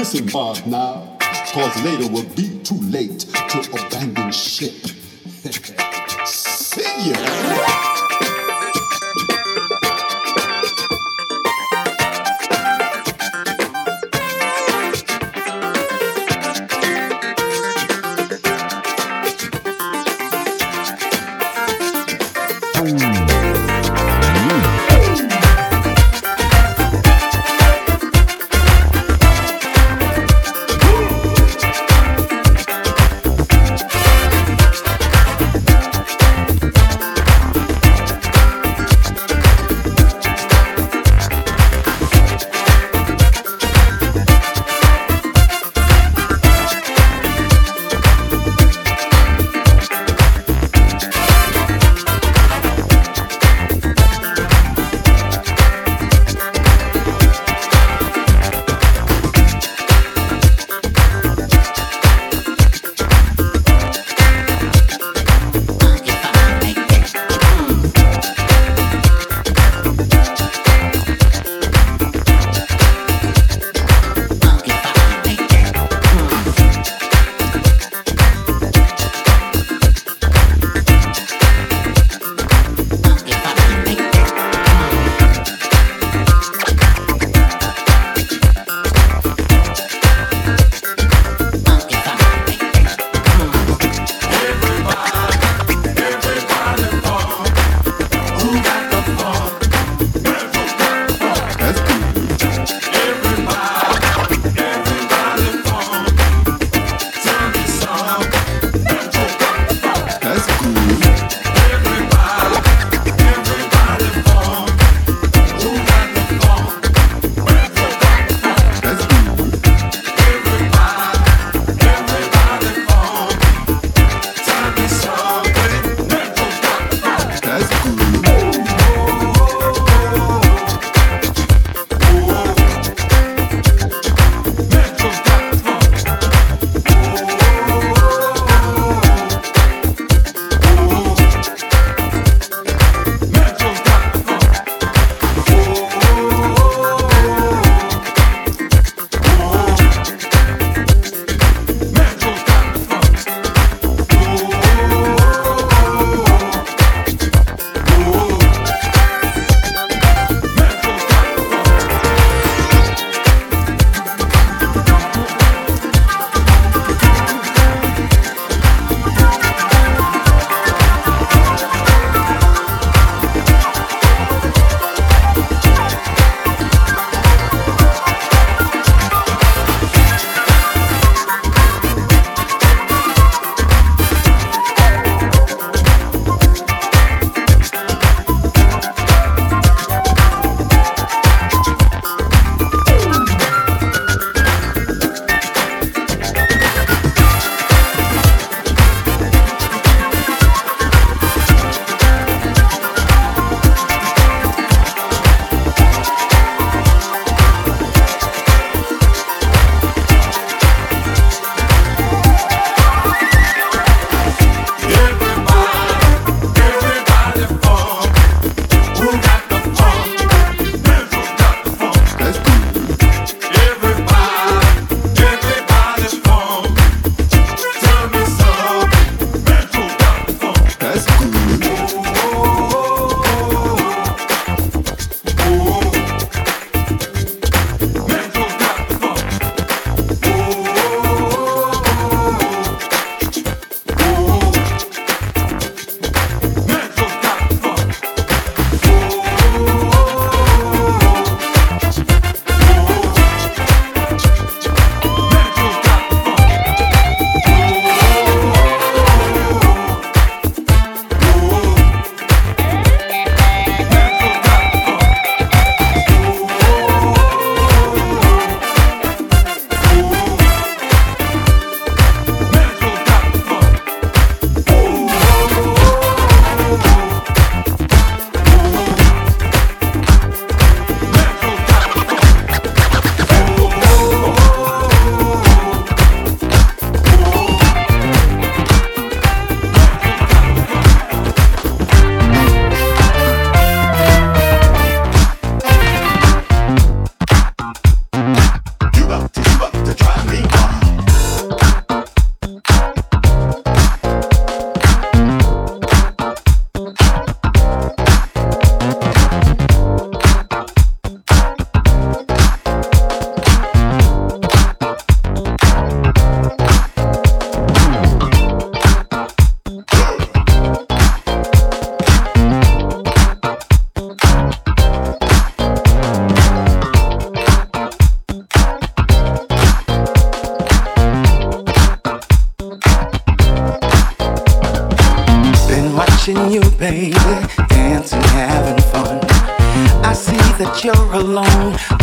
kissing bar now, cause later will be too late. Alone.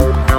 now.